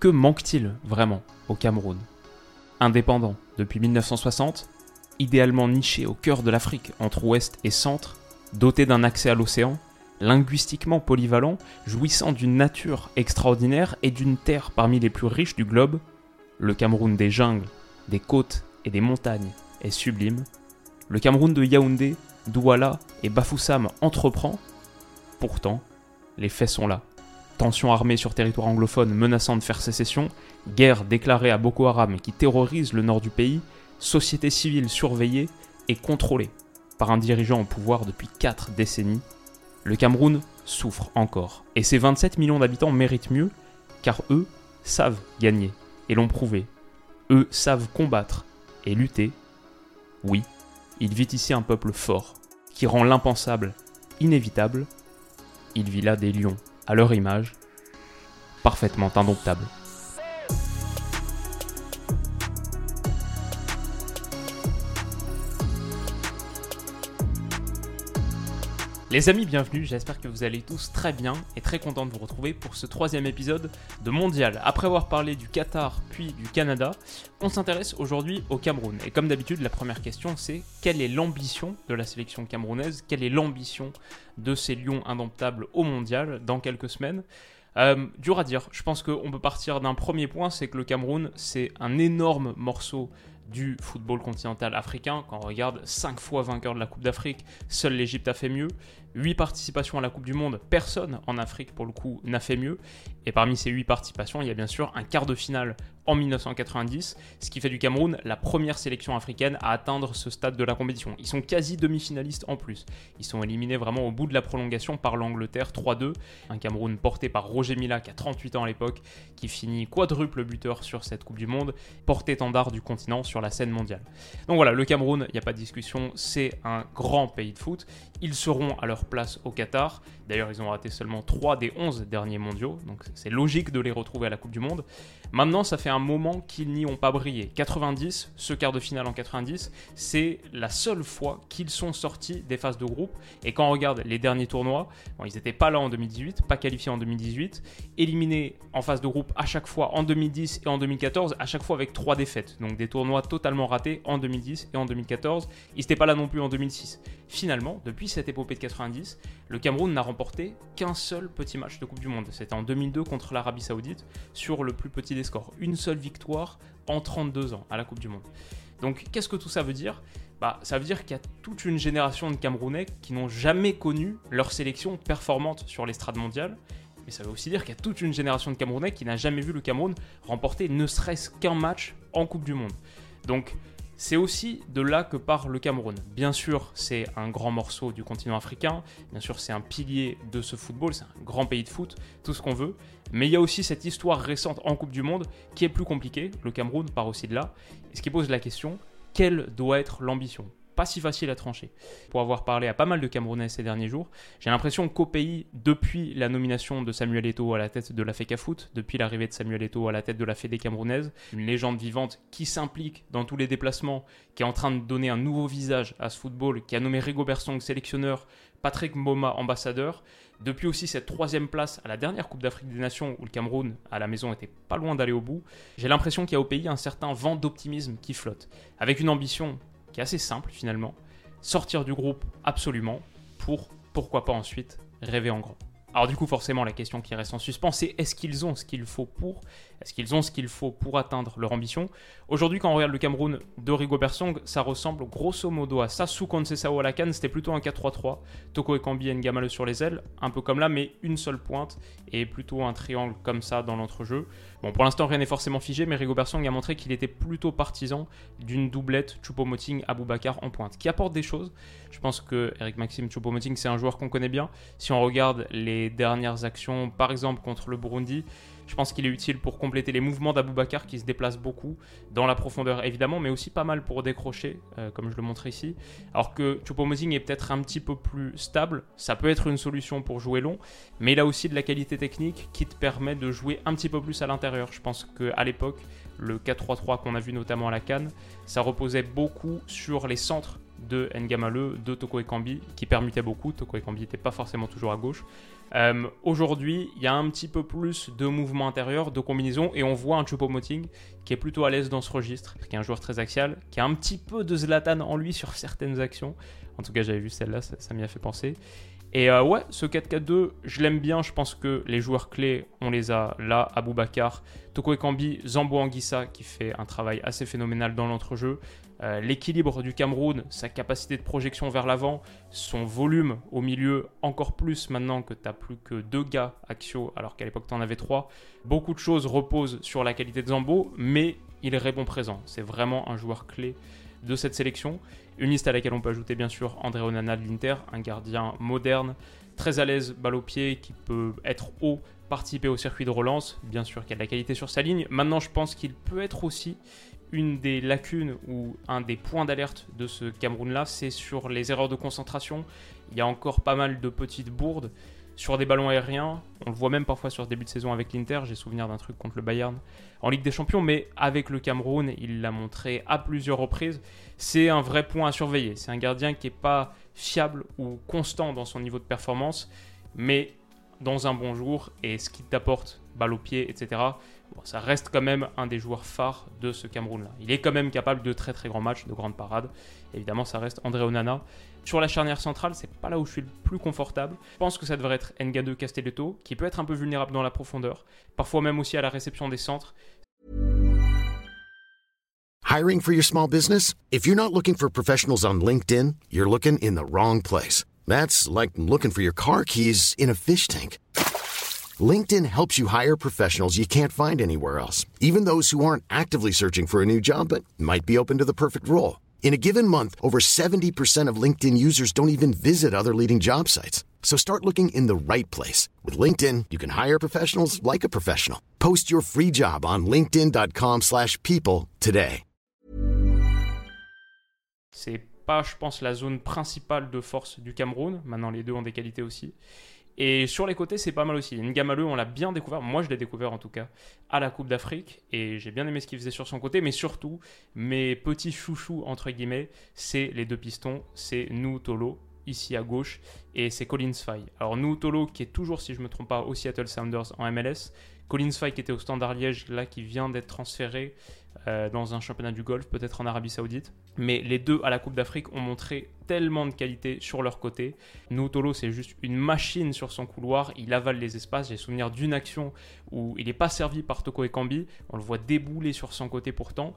Que manque-t-il vraiment au Cameroun? Indépendant depuis 1960, idéalement niché au cœur de l'Afrique entre ouest et centre, doté d'un accès à l'océan, linguistiquement polyvalent, jouissant d'une nature extraordinaire et d'une terre parmi les plus riches du globe, le Cameroun des jungles, des côtes et des montagnes est sublime. Le Cameroun de Yaoundé, Douala et Bafoussam entreprend. Pourtant, les faits sont là. Tensions armées sur territoire anglophone menaçant de faire sécession, guerre déclarée à Boko Haram qui terrorise le nord du pays, société civile surveillée et contrôlée par un dirigeant au pouvoir depuis 4 décennies, le Cameroun souffre encore. Et ses 27 millions d'habitants méritent mieux, car eux savent gagner, et l'ont prouvé. Eux savent combattre et lutter. Oui, il vit ici un peuple fort, qui rend l'impensable inévitable. Il vit là des lions, à leur image, parfaitement indomptables. Les amis, bienvenue, j'espère que vous allez tous très bien et très content de vous retrouver pour ce troisième épisode de Mondial. Après avoir parlé du Qatar puis du Canada, on s'intéresse aujourd'hui au Cameroun. Et comme d'habitude, la première question c'est quelle est l'ambition de la sélection camerounaise? Quelle est l'ambition de ces lions indomptables au Mondial dans quelques semaines? Euh, dur à dire. Je pense qu'on peut partir d'un premier point, c'est que le Cameroun, c'est un énorme morceau du football continental africain. Quand on regarde 5 fois vainqueur de la Coupe d'Afrique, seule l'Égypte a fait mieux. 8 participations à la Coupe du Monde, personne en Afrique pour le coup n'a fait mieux. Et parmi ces 8 participations, il y a bien sûr un quart de finale en 1990, ce qui fait du Cameroun la première sélection africaine à atteindre ce stade de la compétition. Ils sont quasi demi-finalistes en plus. Ils sont éliminés vraiment au bout de la prolongation par l'Angleterre 3-2. Un Cameroun porté par Roger Mila qui a 38 ans à l'époque, qui finit quadruple buteur sur cette Coupe du Monde, porté-étendard du continent sur la scène mondiale. Donc voilà, le Cameroun, il n'y a pas de discussion, c'est un grand pays de foot. Ils seront à leur place au Qatar. D'ailleurs, ils ont raté seulement 3 des 11 derniers mondiaux, donc c'est logique de les retrouver à la Coupe du Monde. Maintenant, ça fait un moment qu'ils n'y ont pas brillé. 90, ce quart de finale en 90, c'est la seule fois qu'ils sont sortis des phases de groupe. Et quand on regarde les derniers tournois, ils n'étaient pas là en 2018, pas qualifiés en 2018, éliminés en phase de groupe à chaque fois en 2010 et en 2014, à chaque fois avec trois défaites. Donc des tournois totalement ratés en 2010 et en 2014. Ils n'étaient pas là non plus en 2006. Finalement, depuis cette épopée de 90, le Cameroun n'a remporté qu'un seul petit match de Coupe du Monde. C'était en 2002 contre l'Arabie Saoudite sur le plus petit des scores. Une seule victoire en 32 ans à la Coupe du Monde. Donc qu'est-ce que tout ça veut dire? Bah, Ça veut dire qu'il y a toute une génération de Camerounais qui n'ont jamais connu leur sélection performante sur l'estrade mondiale. Mais ça veut aussi dire qu'il y a toute une génération de Camerounais qui n'a jamais vu le Cameroun remporter ne serait-ce qu'un match en Coupe du Monde. Donc c'est aussi de là que part le Cameroun. Bien sûr, c'est un grand morceau du continent africain, bien sûr, c'est un pilier de ce football, c'est un grand pays de foot, tout ce qu'on veut, mais il y a aussi cette histoire récente en Coupe du Monde qui est plus compliquée, le Cameroun part aussi de là, et ce qui pose la question, quelle doit être l'ambition? Pas si facile à trancher. Pour avoir parlé à pas mal de Camerounais ces derniers jours, j'ai l'impression qu'au pays, depuis la nomination de Samuel Eto'o à la tête de la FECA Foot, depuis l'arrivée de Samuel Eto'o à la tête de la Fédé camerounaise, une légende vivante qui s'implique dans tous les déplacements, qui est en train de donner un nouveau visage à ce football, qui a nommé Rigo Bersong sélectionneur, Patrick Mboma ambassadeur, depuis aussi cette troisième place à la dernière Coupe d'Afrique des Nations où le Cameroun à la maison était pas loin d'aller au bout, j'ai l'impression qu'il y a au pays un certain vent d'optimisme qui flotte, avec une ambition qui est assez simple finalement. Sortir du groupe absolument pour, pourquoi pas ensuite, rêver en grand. Alors du coup forcément la question qui reste en suspens c'est est-ce qu'ils ont ce qu'il faut pour Est-ce qu'ils ont ce qu'il faut pour atteindre leur ambition? Aujourd'hui quand on regarde le Cameroun de Rigobert Song, ça ressemble grosso modo à ça. Sous à la canne, c'était plutôt un 4-3-3. Toko Ekambi et Ngamale sur les ailes, un peu comme là mais une seule pointe et plutôt un triangle comme ça dans l'entrejeu. Bon pour l'instant rien n'est forcément figé mais Rigobert Song a montré qu'il était plutôt partisan d'une doublette Choupo-Moting Aboubakar en pointe qui apporte des choses. Je pense que Eric Maxime Choupo-Moting c'est un joueur qu'on connaît bien. Si on regarde les dernières actions, par exemple contre le Burundi. Je pense qu'il est utile pour compléter les mouvements d'Aboubacar qui se déplace beaucoup dans la profondeur évidemment, mais aussi pas mal pour décrocher, euh, comme je le montre ici. Alors que Choupo-Moting est peut-être un petit peu plus stable, ça peut être une solution pour jouer long, mais il a aussi de la qualité technique qui te permet de jouer un petit peu plus à l'intérieur. Je pense qu'à l'époque, le 4-3-3 qu'on a vu notamment à la Cannes, ça reposait beaucoup sur les centres de Ngamale, de Toko Ekambi, qui permutaient beaucoup. Toko Ekambi n'était pas forcément toujours à gauche. Euh, aujourd'hui, il y a un petit peu plus de mouvement intérieur, de combinaison, et on voit un Choupo-Moting qui est plutôt à l'aise dans ce registre, qui est un joueur très axial, qui a un petit peu de Zlatan en lui sur certaines actions. En tout cas, j'avais vu celle-là, ça m'y a fait penser. Et euh, ouais, ce 4-4-2, je l'aime bien. Je pense que les joueurs clés, on les a là. Aboubakar, Toko Ekambi, Zambo Anguissa qui fait un travail assez phénoménal dans l'entrejeu. Euh, l'équilibre du Cameroun, sa capacité de projection vers l'avant, son volume au milieu, encore plus maintenant que tu n'as plus que deux gars axiaux alors qu'à l'époque tu en avais trois. Beaucoup de choses reposent sur la qualité de Zambo, mais il répond présent. C'est vraiment un joueur clé de cette sélection. Une liste à laquelle on peut ajouter bien sûr André Onana de l'Inter, un gardien moderne, très à l'aise, balle au pied, qui peut être haut, participer au circuit de relance, bien sûr qu'il a de la qualité sur sa ligne. Maintenant je pense qu'il peut être aussi une des lacunes ou un des points d'alerte de ce Cameroun-là, c'est sur les erreurs de concentration. Il y a encore pas mal de petites bourdes sur des ballons aériens. On le voit même parfois sur ce début de saison avec l'Inter. J'ai souvenir d'un truc contre le Bayern en Ligue des Champions, mais avec le Cameroun, il l'a montré à plusieurs reprises. C'est un vrai point à surveiller. C'est un gardien qui n'est pas fiable ou constant dans son niveau de performance, mais dans un bon jour et ce qu'il t'apporte, balle au pied, etc. ça reste quand même un des joueurs phares de ce Cameroun-là. Il est quand même capable de très très grands matchs, de grandes parades. Évidemment, ça reste André Onana. Sur la charnière centrale, c'est pas là où je suis le plus confortable. Je pense que ça devrait être Nga2 Castelletto, qui peut être un peu vulnérable dans la profondeur, parfois même aussi à la réception des centres. Hiring for your small business? If you're not looking for professionals on LinkedIn, you're looking in the wrong place. That's like looking for your car keys in a fish tank. LinkedIn helps you hire professionals you can't find anywhere else, even those who aren't actively searching for a new job but might be open to the perfect role. In a given month, over 70% of LinkedIn users don't even visit other leading job sites. So start looking in the right place. With LinkedIn, you can hire professionals like a professional. Post your free job on linkedin.com slash people today. C'est pas, je pense, la zone principale de force du Cameroun. Maintenant, les deux ont des qualités aussi. Et sur les côtés, c'est pas mal aussi. Ngamaleu, on l'a bien découvert, moi je l'ai découvert en tout cas, à la Coupe d'Afrique, et j'ai bien aimé ce qu'il faisait sur son côté, mais surtout, mes petits chouchous, entre guillemets, c'est les deux pistons, c'est nous, Tolo, ici à gauche, et c'est Collins Fay. Alors nous, Tolo, qui est toujours, si je me trompe pas, au Seattle Sounders en MLS, Collins Fay qui était au Standard Liège, là qui vient d'être transféré euh, dans un championnat du golf, peut-être en Arabie Saoudite. Mais les deux à la Coupe d'Afrique ont montré tellement de qualité sur leur côté. Nutolo, c'est juste une machine sur son couloir. Il avale les espaces. J'ai souvenir d'une action où il n'est pas servi par Toko Ekambi. On le voit débouler sur son côté pourtant.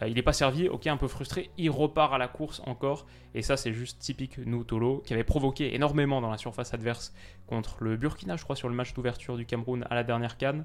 Euh, il n'est pas servi, ok, un peu frustré. Il repart à la course encore. Et ça, c'est juste typique Nutolo, qui avait provoqué énormément dans la surface adverse contre le Burkina, je crois, sur le match d'ouverture du Cameroun à la dernière canne.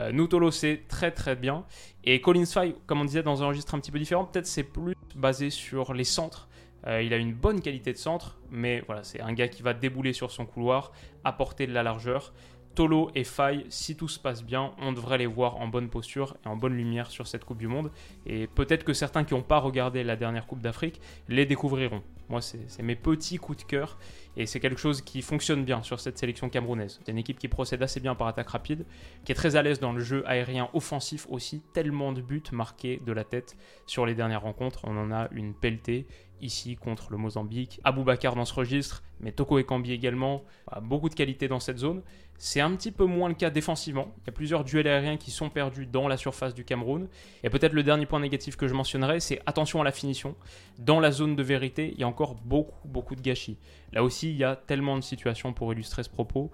Euh, Nutolo, c'est très très bien. Et Collins Fay, comme on disait, dans un registre un petit peu différent, peut-être c'est plus basé sur les centres. Euh, il a une bonne qualité de centre, mais voilà, c'est un gars qui va débouler sur son couloir, apporter de la largeur. Tolo et Fay, si tout se passe bien, on devrait les voir en bonne posture et en bonne lumière sur cette Coupe du Monde. Et peut-être que certains qui n'ont pas regardé la dernière Coupe d'Afrique les découvriront. Moi, c'est mes petits coups de cœur et c'est quelque chose qui fonctionne bien sur cette sélection camerounaise. C'est une équipe qui procède assez bien par attaque rapide, qui est très à l'aise dans le jeu aérien offensif aussi. Tellement de buts marqués de la tête sur les dernières rencontres. On en a une pelletée ici contre le Mozambique. Aboubacar dans ce registre, mais Toko Ekambi également. Beaucoup de qualité dans cette zone. C'est un petit peu moins le cas défensivement. Il y a plusieurs duels aériens qui sont perdus dans la surface du Cameroun. Et peut-être le dernier point négatif que je mentionnerai, c'est attention à la finition. Dans la zone de vérité, il y a encore beaucoup, beaucoup de gâchis. Là aussi, il y a tellement de situations pour illustrer ce propos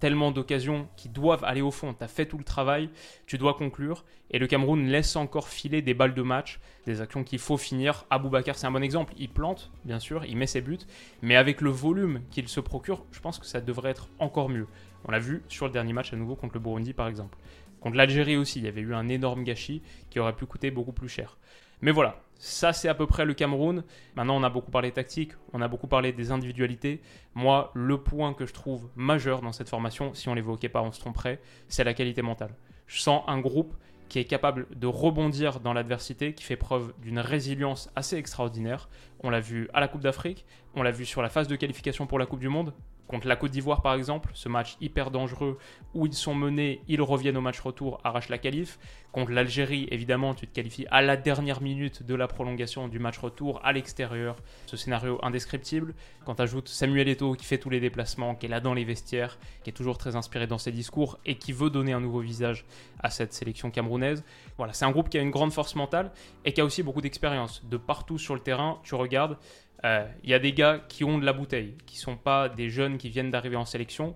tellement d'occasions qui doivent aller au fond. Tu as fait tout le travail, tu dois conclure. Et le Cameroun laisse encore filer des balles de match, des actions qu'il faut finir. Bakar, c'est un bon exemple. Il plante, bien sûr, il met ses buts. Mais avec le volume qu'il se procure, je pense que ça devrait être encore mieux. On l'a vu sur le dernier match à nouveau contre le Burundi, par exemple. Contre l'Algérie aussi, il y avait eu un énorme gâchis qui aurait pu coûter beaucoup plus cher. Mais voilà, ça c'est à peu près le Cameroun. Maintenant, on a beaucoup parlé tactique, on a beaucoup parlé des individualités. Moi, le point que je trouve majeur dans cette formation, si on l'évoquait pas, on se tromperait, c'est la qualité mentale. Je sens un groupe qui est capable de rebondir dans l'adversité, qui fait preuve d'une résilience assez extraordinaire. On l'a vu à la Coupe d'Afrique, on l'a vu sur la phase de qualification pour la Coupe du Monde, contre la Côte d'Ivoire par exemple, ce match hyper dangereux où ils sont menés, ils reviennent au match retour, arrachent la qualif. Contre l'Algérie, évidemment, tu te qualifies à la dernière minute de la prolongation du match retour à l'extérieur. Ce scénario indescriptible. Quand tu Samuel Eto'o qui fait tous les déplacements, qui est là dans les vestiaires, qui est toujours très inspiré dans ses discours et qui veut donner un nouveau visage à cette sélection camerounaise. Voilà, c'est un groupe qui a une grande force mentale et qui a aussi beaucoup d'expérience. De partout sur le terrain, tu regardes, il euh, y a des gars qui ont de la bouteille, qui sont pas des jeunes qui viennent d'arriver en sélection.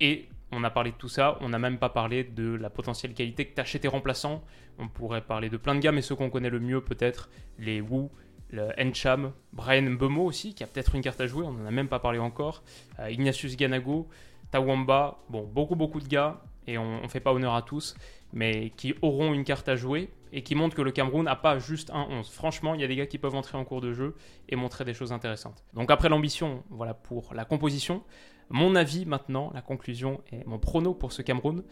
Et on a parlé de tout ça, on n'a même pas parlé de la potentielle qualité que t'as tes remplaçants. On pourrait parler de plein de gars, mais ceux qu'on connaît le mieux peut-être, les Wu, le Encham, Brian Mbemo aussi, qui a peut-être une carte à jouer, on n'en a même pas parlé encore, euh, Ignatius Ganago, Tawamba, bon, beaucoup beaucoup de gars, et on ne fait pas honneur à tous, mais qui auront une carte à jouer et qui montrent que le Cameroun n'a pas juste un 11. Franchement, il y a des gars qui peuvent entrer en cours de jeu et montrer des choses intéressantes. Donc après l'ambition, voilà pour la composition. Mon avis maintenant, la conclusion et mon prono pour ce Cameroun,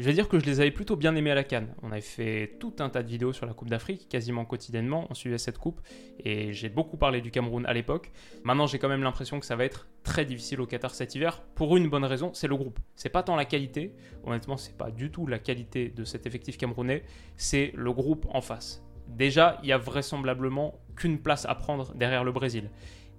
je vais dire que je les avais plutôt bien aimés à la Cannes. On avait fait tout un tas de vidéos sur la Coupe d'Afrique, quasiment quotidiennement, on suivait cette coupe, et j'ai beaucoup parlé du Cameroun à l'époque. Maintenant, j'ai quand même l'impression que ça va être très difficile au Qatar cet hiver, pour une bonne raison, c'est le groupe. C'est pas tant la qualité, honnêtement, c'est pas du tout la qualité de cet effectif camerounais, c'est le groupe en face. Déjà, il y a vraisemblablement qu'une place à prendre derrière le Brésil.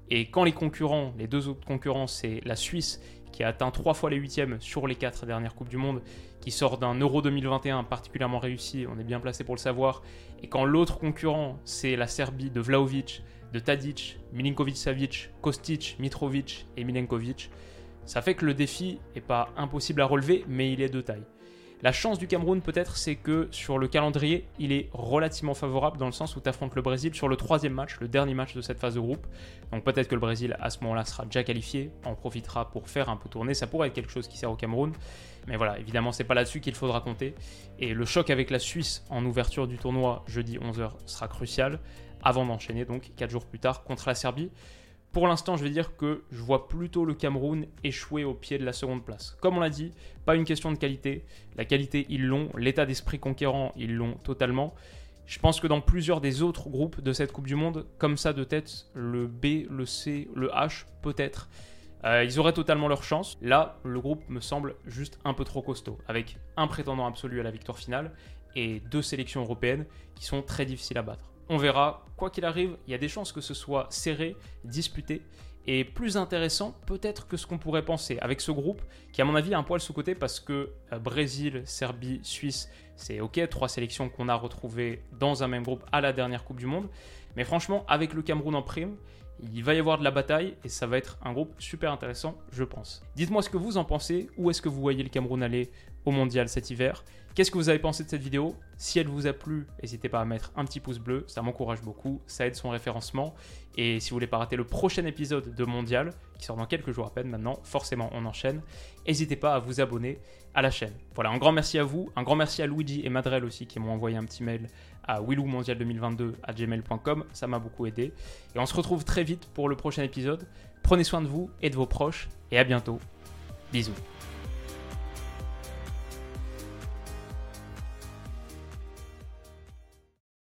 Et quand les concurrents, les deux autres concurrents, c'est la Suisse qui a atteint trois fois les huitièmes sur les quatre dernières Coupes du Monde, qui sort d'un Euro 2021 particulièrement réussi, on est bien placé pour le savoir, et quand l'autre concurrent, c'est la Serbie de Vlaovic, de Tadic, Milinkovic-Savic, Kostic, Mitrovic et Milenkovic, ça fait que le défi n'est pas impossible à relever, mais il est de taille. La chance du Cameroun, peut-être, c'est que sur le calendrier, il est relativement favorable dans le sens où tu affrontes le Brésil sur le troisième match, le dernier match de cette phase de groupe. Donc peut-être que le Brésil, à ce moment-là, sera déjà qualifié, en profitera pour faire un peu tourner. Ça pourrait être quelque chose qui sert au Cameroun. Mais voilà, évidemment, c'est pas là-dessus qu'il faudra compter. Et le choc avec la Suisse en ouverture du tournoi, jeudi 11h, sera crucial, avant d'enchaîner donc 4 jours plus tard contre la Serbie. Pour l'instant, je vais dire que je vois plutôt le Cameroun échouer au pied de la seconde place. Comme on l'a dit, pas une question de qualité. La qualité, ils l'ont. L'état d'esprit conquérant, ils l'ont totalement. Je pense que dans plusieurs des autres groupes de cette Coupe du Monde, comme ça de tête, le B, le C, le H, peut-être, euh, ils auraient totalement leur chance. Là, le groupe me semble juste un peu trop costaud, avec un prétendant absolu à la victoire finale et deux sélections européennes qui sont très difficiles à battre. On verra, quoi qu'il arrive, il y a des chances que ce soit serré, disputé et plus intéressant peut-être que ce qu'on pourrait penser avec ce groupe qui à mon avis a un poil sous-côté parce que euh, Brésil, Serbie, Suisse, c'est ok, trois sélections qu'on a retrouvées dans un même groupe à la dernière Coupe du Monde. Mais franchement, avec le Cameroun en prime, il va y avoir de la bataille et ça va être un groupe super intéressant, je pense. Dites-moi ce que vous en pensez, où est-ce que vous voyez le Cameroun aller au mondial cet hiver Qu'est-ce que vous avez pensé de cette vidéo? Si elle vous a plu, n'hésitez pas à mettre un petit pouce bleu, ça m'encourage beaucoup, ça aide son référencement. Et si vous voulez pas rater le prochain épisode de Mondial, qui sort dans quelques jours à peine maintenant, forcément on enchaîne, n'hésitez pas à vous abonner à la chaîne. Voilà, un grand merci à vous, un grand merci à Luigi et Madrel aussi qui m'ont envoyé un petit mail à willowmondial2022 à gmail.com, ça m'a beaucoup aidé. Et on se retrouve très vite pour le prochain épisode. Prenez soin de vous et de vos proches, et à bientôt. Bisous.